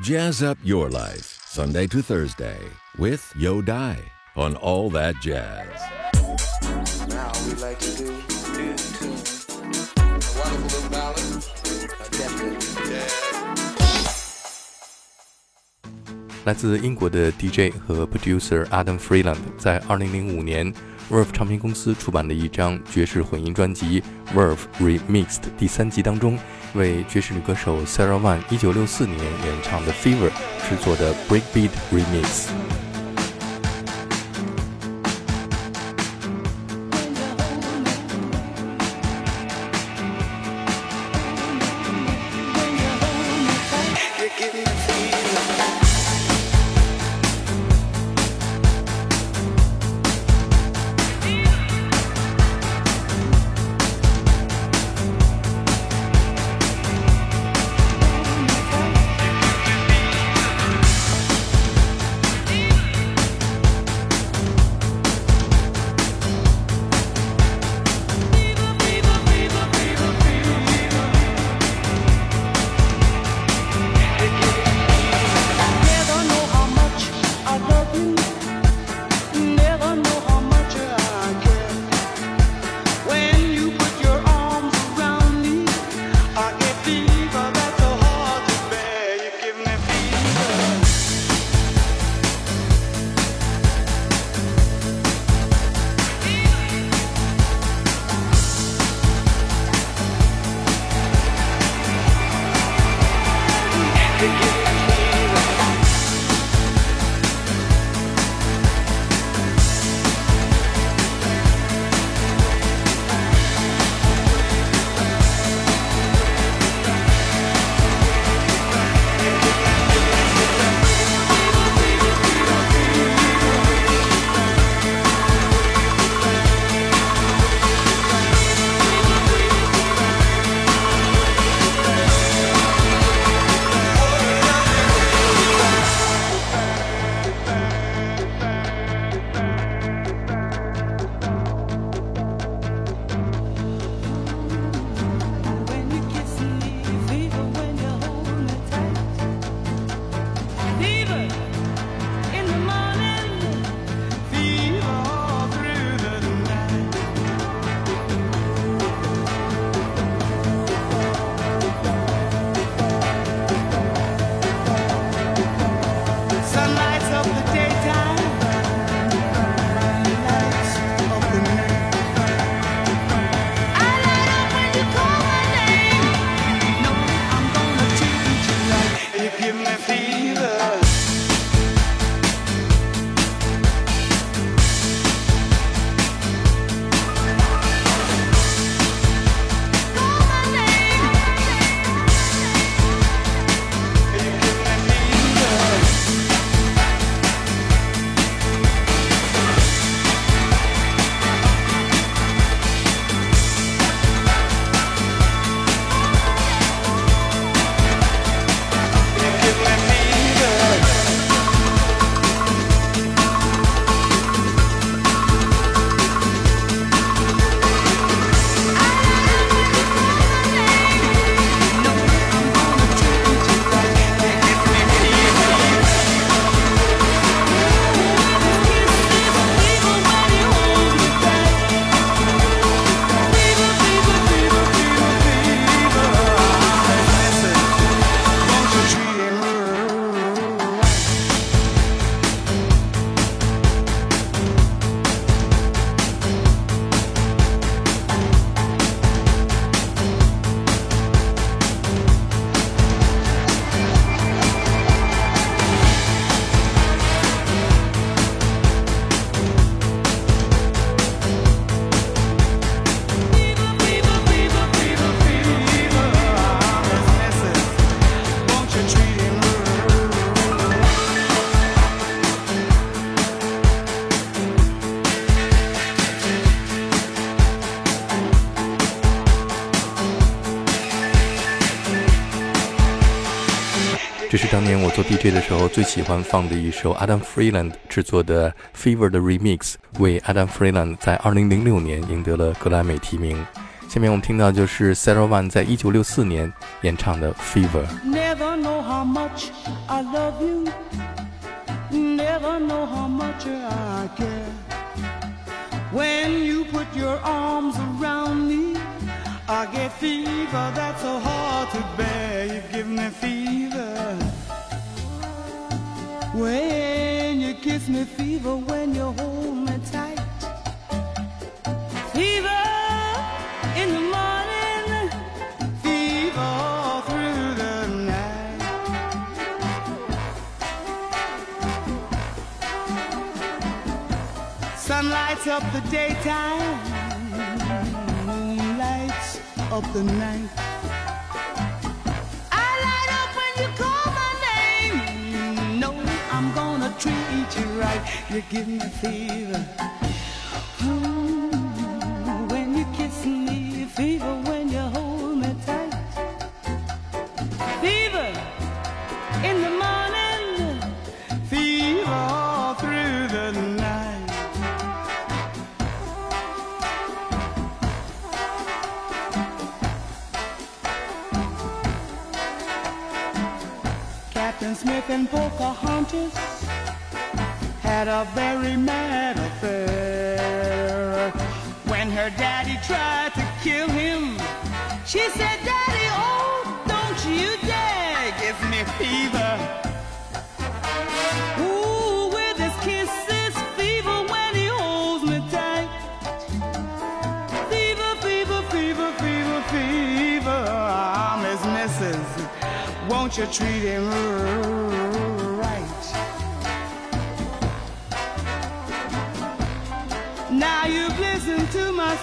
Jazz up your life, Sunday to Thursday, with Yo Dai on All That Jazz. Now we like to do. A wonderful little ballad, attempted jazz. 来自英国的 DJ 和 producer Adam Freeland 在2005年 Verve 唱片公司出版的一张爵士混音专辑《Verve Remixed》第三集当中，为爵士女歌手 Sarah Vaughan 1964年演唱的《Fever》制作的 Breakbeat Remix。当年我做 DJ 的时候最喜欢放的一首 Adam Freeland 制作的《Fever》的 Remix，为 Adam Freeland 在2006年赢得了格莱美提名。 下面我们听到就是 Sarah Vaughan 在一九六四年演唱的《Fever》。 Never know how much I love you. Never know how much I care. When you put your arms around me, I get fever that's so hard to bear. You give me fever. When you kiss me, fever when you hold me tight. Fever in the morning, fever through the night. Sun lights up the daytime, moon lights up the night. You right. You give me fever. Ooh, when you kiss me, fever when you hold me tight. Fever in the morning, fever all through the night. Captain Smith and Pocahontas had a very mad affair. When her daddy tried to kill him, she said, Daddy, oh, don't you dare give me fever. Ooh, with his kisses, fever when he holds me tight. Fever, fever, fever, fever, fever. Won't you treat him right?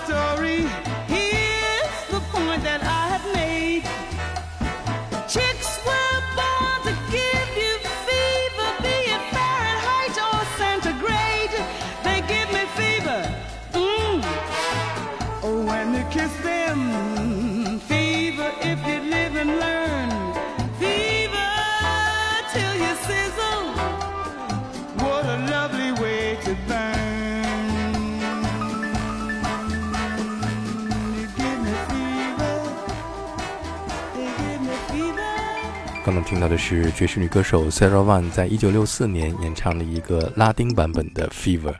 Story. 刚刚听到的是爵士女歌手 Sarah Vaughan 在一九六四年演唱的一个拉丁版本的《Fever》。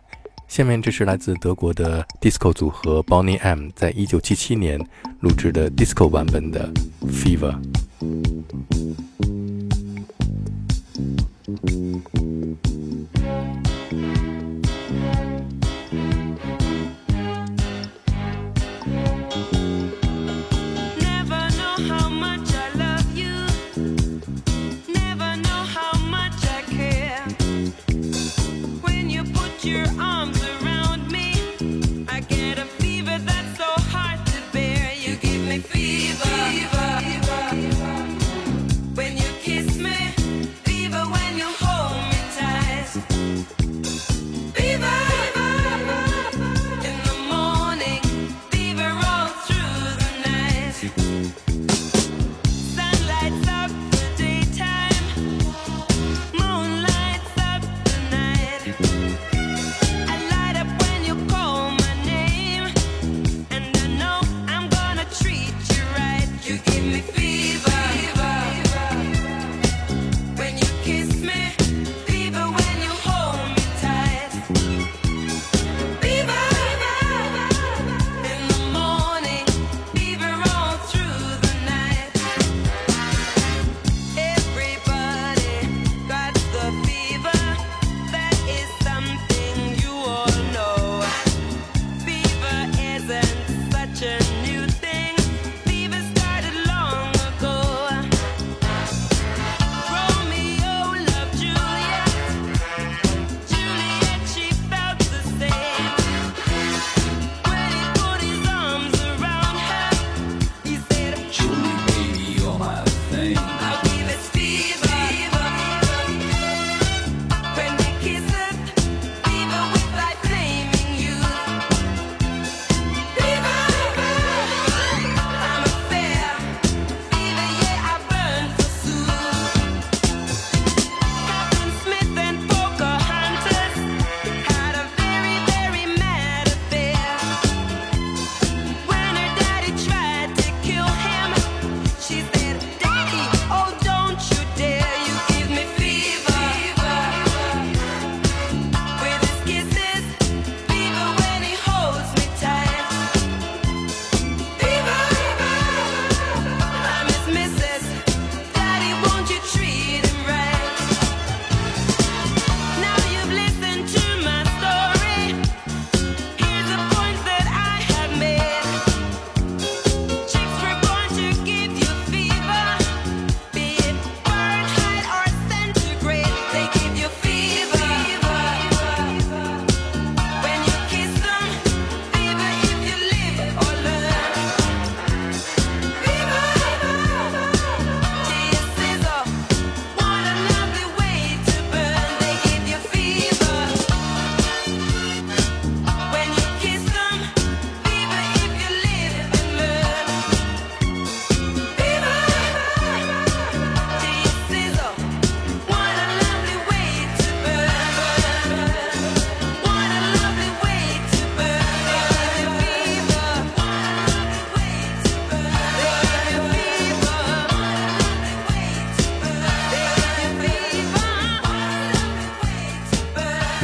下面这是来自德国的 disco 组合 Bonnie M 在一九七七年录制的 disco 版本的《Fever》。Never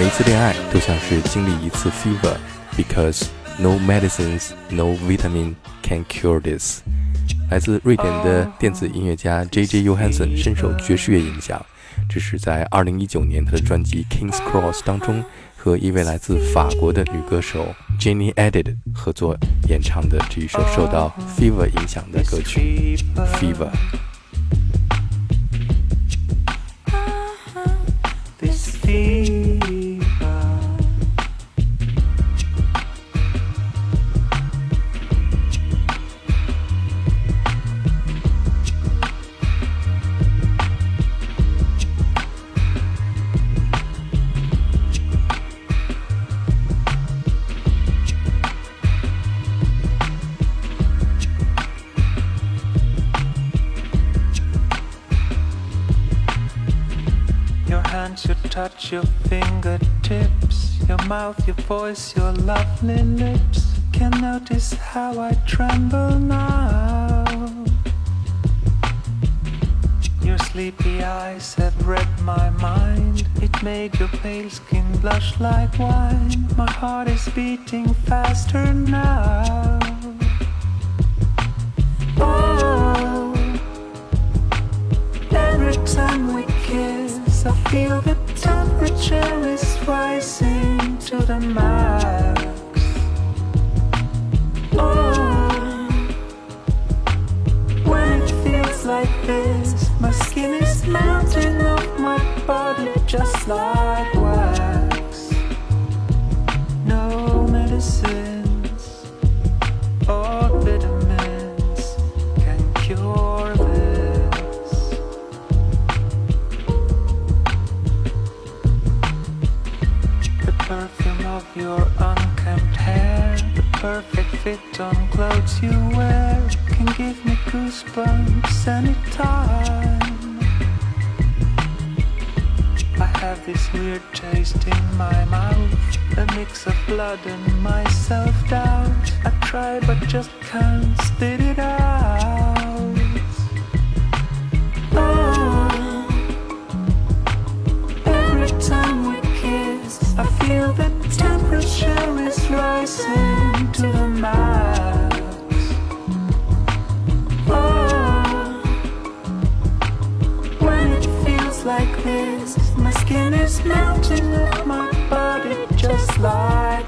每一次恋爱都像是经历一次 fever，because no medicines, no vitamin can cure this。来自瑞典的电子音乐家 J.J. Johansson 深受爵士乐影响，这是在2019年他的专辑《King's Cross》当中和一位来自法国的女歌手 Jenny Edid 合作演唱的这一首受到 fever 影响的歌曲《Fever》。this fever. Hands, your touch, your fingertips, your mouth, your voice, your lovely lips. Can notice how I tremble now. Your sleepy eyes have read my mind. It made your pale skin blush like wine. My heart is beating faster now. Feel the temperature is rising to the max. Oh, when it feels like this, my skin is melting off my body just like fit on clothes you wear, can give me goosebumps anytime. I have this weird taste in my mouth, a mix of blood and my self doubt. I try but just can't spit it out. Oh. Every time we kiss, I feel the temperature is rising skin is melting off my body just like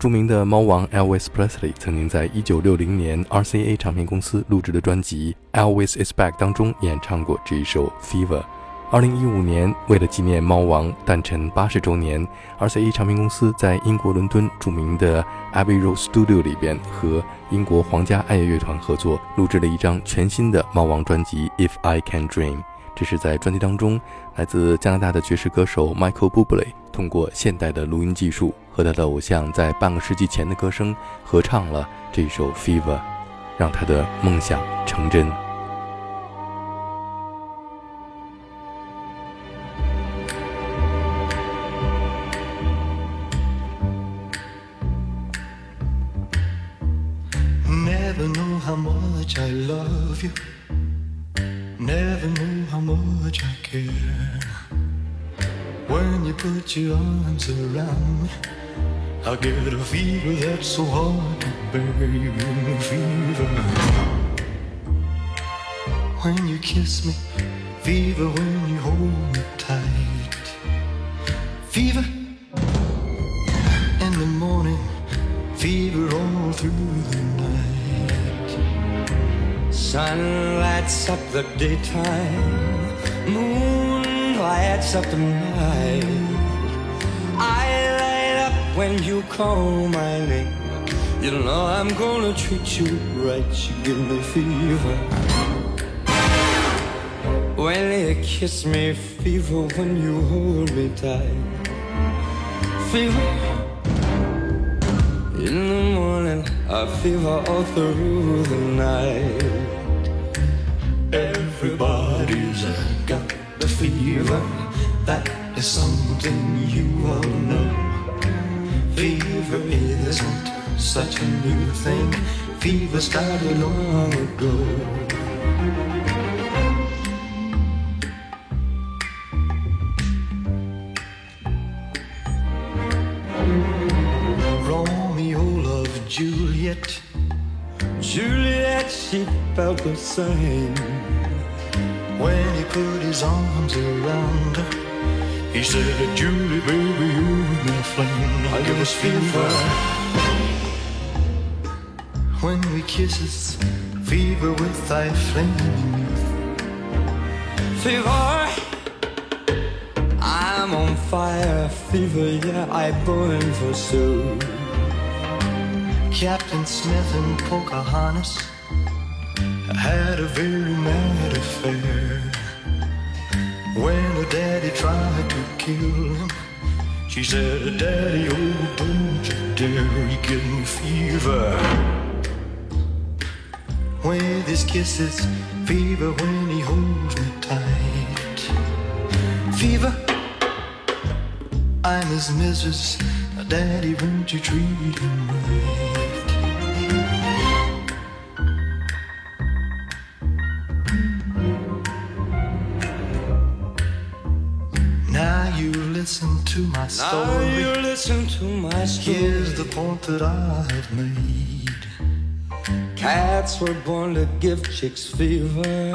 著名的猫王 Elvis Presley 曾经在1960年 RCA 唱片公司录制的专辑《Elvis Is Back》当中演唱过这一首《Fever》。2015年，为了纪念猫王诞辰八十周年，RCA 唱片公司在英国伦敦著名的 Abbey Road Studio 里边和英国皇家爱乐乐团合作，录制了一张全新的猫王专辑《If I Can Dream》。这是在专辑当中，来自加拿大的爵士歌手 Michael Bublé 通过现代的录音技术和他的偶像在半个世纪前的歌声合唱了这首《Fever》，让他的梦想成真。I love you. Never know how much I care. You put your arms around me, I get a fever that's so hard to bear. You fever. When you kiss me, fever when you hold me tight. Fever in the morning, fever all through the night. Sun lights up the daytime, moon lights up the night. I light up when you call my name. You know I'm gonna treat you right. You give me fever. When you kiss me, fever when you hold me tight. Fever. In the morning, I fever all through the night. Everybody's got the fever. Uh, that is something you all know. Fever isn't such a new thing. Fever started long ago. Romeo loved Juliet. Juliet, she felt the same. When he put his arms around her, he said, Julie, baby, you're my flame. I give us fever. When we kisses, fever with thy flame. Fever, I'm on fire. Fever, yeah, I burn for Sue. Captain Smith and Pocahontas had a very mad affair. When her daddy tried to kill him, she said, Daddy, oh, don't you dare, he give me fever. With his kisses, fever when he holds me tight. Fever, I'm his missus. Daddy, won't you treat him right? To my Now story. you listen to my story. Here's the point that I've made. Cats were born to give chicks fever.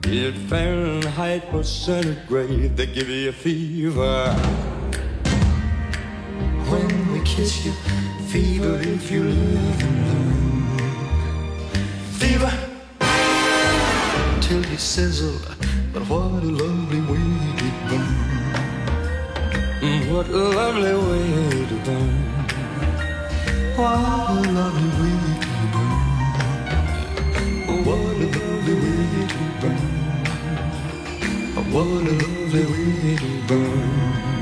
Be it Fahrenheit or centigrade, they give you a fever. When we kiss you, fever if you live and learn. Fever till you sizzle, but what a lovely way What a lovely way to burn. What a lovely way to burn. What a lovely way to burn. What a lovely way to burn.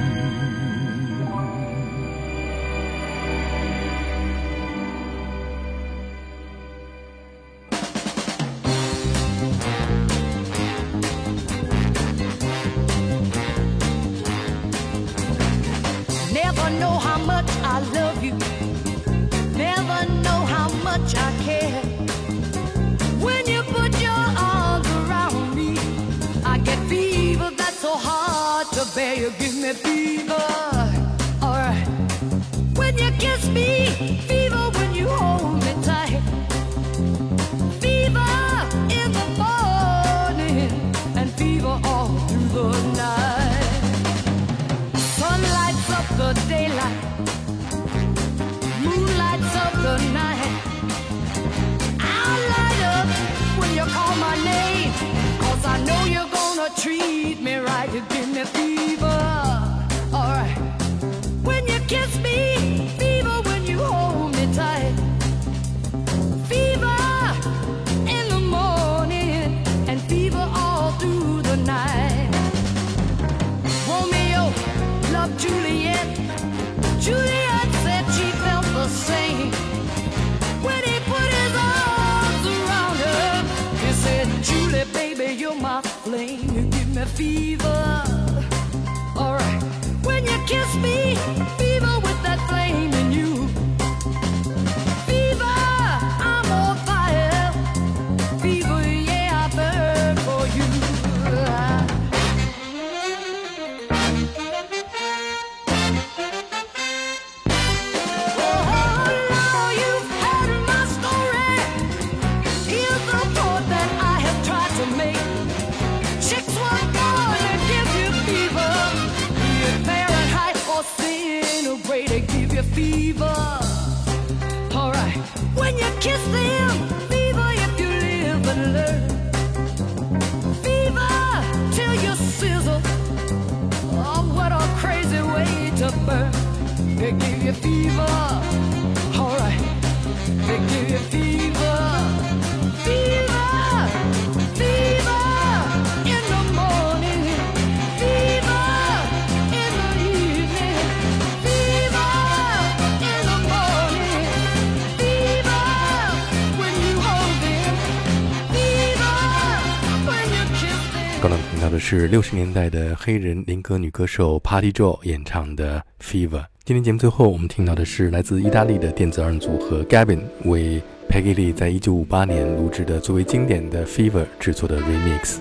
的是六十年代的黑人灵歌女歌手 Party Joe 演唱的《Fever》。今天节目最后，我们听到的是来自意大利的电子二人组合 Gavin 为 Peggy Lee 在一九五八年录制的最为经典的《Fever》制作的 Remix。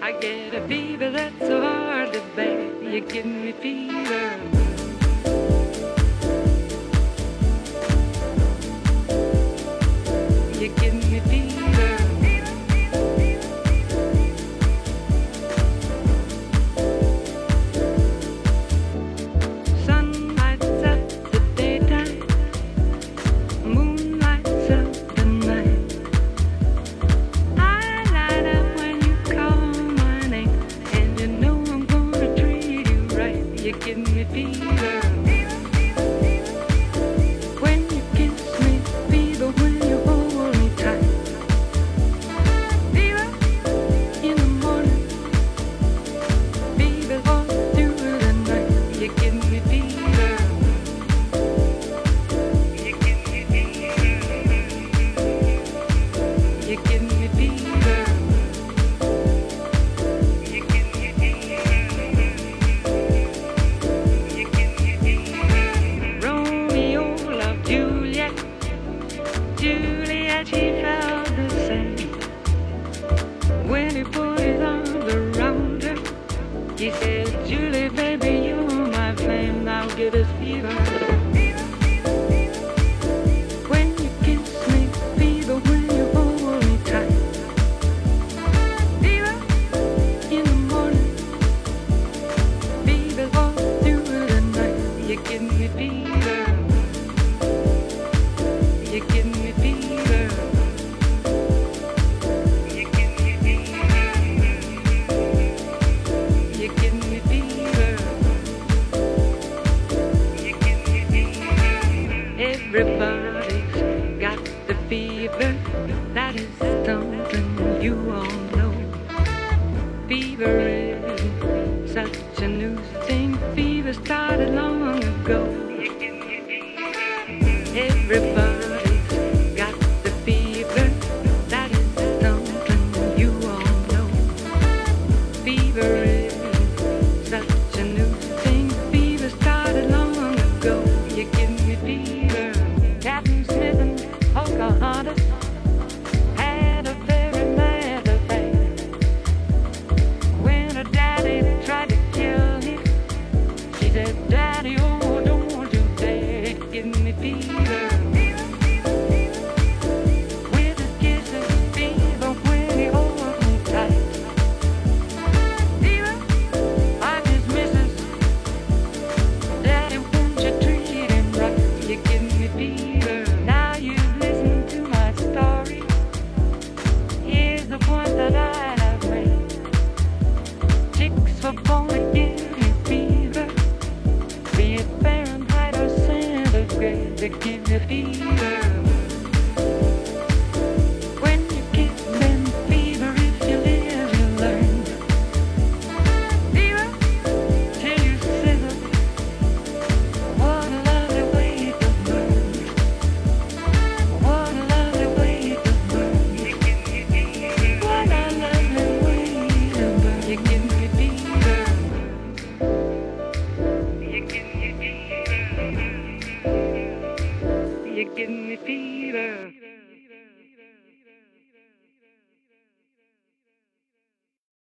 I get a fever that's so hard to. You give me fever. you give me. Juliet, she felt the same. When he put his arms around her, he said. fever is such a new thing. Fever started long ago. Everybody. to give you fever.